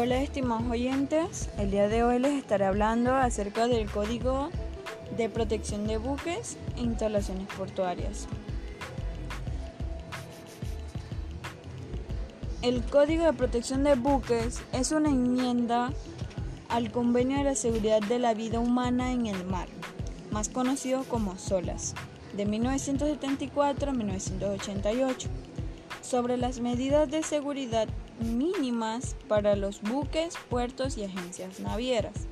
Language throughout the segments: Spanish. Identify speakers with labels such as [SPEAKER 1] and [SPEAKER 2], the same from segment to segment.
[SPEAKER 1] Hola estimados oyentes, el día de hoy les estaré hablando acerca del Código de Protección de Buques e Instalaciones Portuarias. El Código de Protección de Buques es una enmienda al Convenio de la Seguridad de la Vida Humana en el Mar, más conocido como SOLAS, de 1974-1988, sobre las medidas de seguridad mínimas para los buques, puertos y agencias navieras.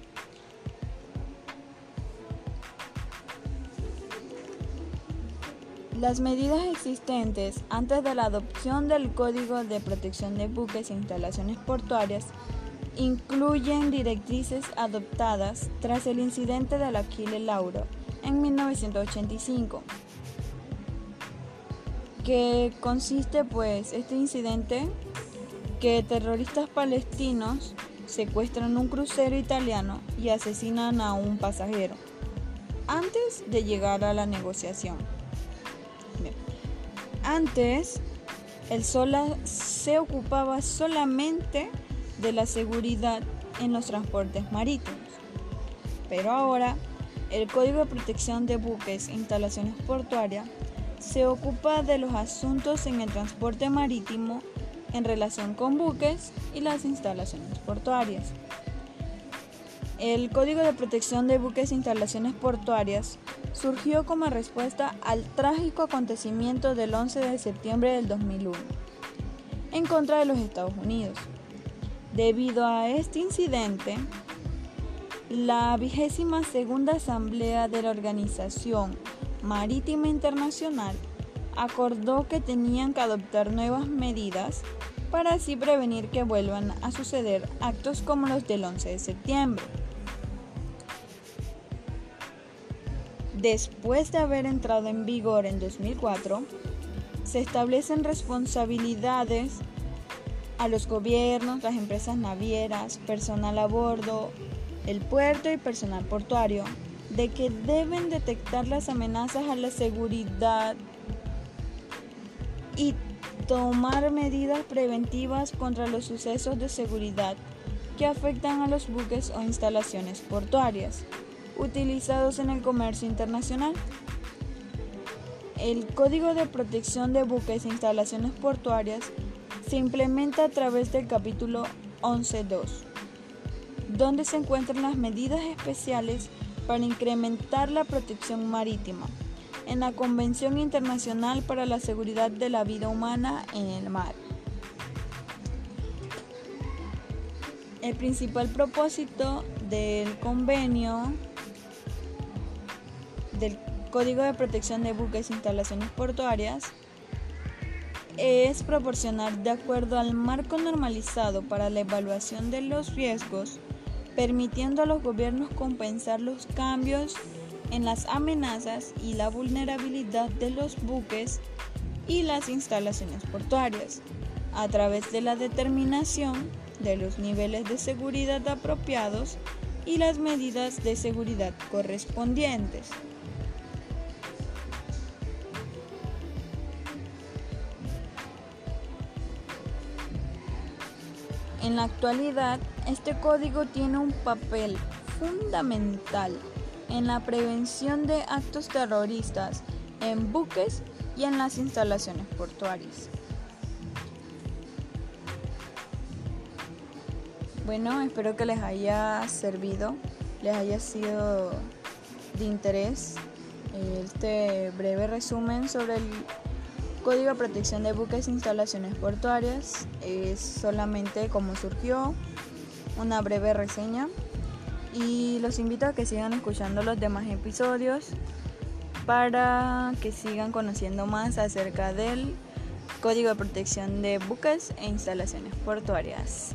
[SPEAKER 1] Las medidas existentes antes de la adopción del Código de Protección de Buques e Instalaciones Portuarias incluyen directrices adoptadas tras el incidente del Aquile Lauro en 1985, que consiste pues este incidente que terroristas palestinos secuestran un crucero italiano y asesinan a un pasajero antes de llegar a la negociación. Antes, el SOLA se ocupaba solamente de la seguridad en los transportes marítimos, pero ahora el Código de Protección de Buques e Instalaciones Portuarias se ocupa de los asuntos en el transporte marítimo en relación con buques y las instalaciones portuarias. El Código de Protección de Buques e Instalaciones Portuarias surgió como respuesta al trágico acontecimiento del 11 de septiembre del 2001 en contra de los Estados Unidos. Debido a este incidente, la vigésima segunda Asamblea de la Organización Marítima Internacional acordó que tenían que adoptar nuevas medidas para así prevenir que vuelvan a suceder actos como los del 11 de septiembre. Después de haber entrado en vigor en 2004, se establecen responsabilidades a los gobiernos, las empresas navieras, personal a bordo, el puerto y personal portuario de que deben detectar las amenazas a la seguridad y tomar medidas preventivas contra los sucesos de seguridad que afectan a los buques o instalaciones portuarias utilizados en el comercio internacional. El Código de Protección de Buques e Instalaciones Portuarias se implementa a través del capítulo 11.2, donde se encuentran las medidas especiales para incrementar la protección marítima en la Convención Internacional para la Seguridad de la Vida Humana en el Mar. El principal propósito del convenio del Código de Protección de Buques e Instalaciones Portuarias es proporcionar de acuerdo al marco normalizado para la evaluación de los riesgos, permitiendo a los gobiernos compensar los cambios en las amenazas y la vulnerabilidad de los buques y las instalaciones portuarias, a través de la determinación de los niveles de seguridad apropiados y las medidas de seguridad correspondientes. En la actualidad, este código tiene un papel fundamental en la prevención de actos terroristas en buques y en las instalaciones portuarias. Bueno, espero que les haya servido, les haya sido de interés este breve resumen sobre el Código de Protección de Buques e Instalaciones Portuarias. Es solamente cómo surgió, una breve reseña y los invito a que sigan escuchando los demás episodios para que sigan conociendo más acerca del Código de Protección de Buques e Instalaciones Portuarias.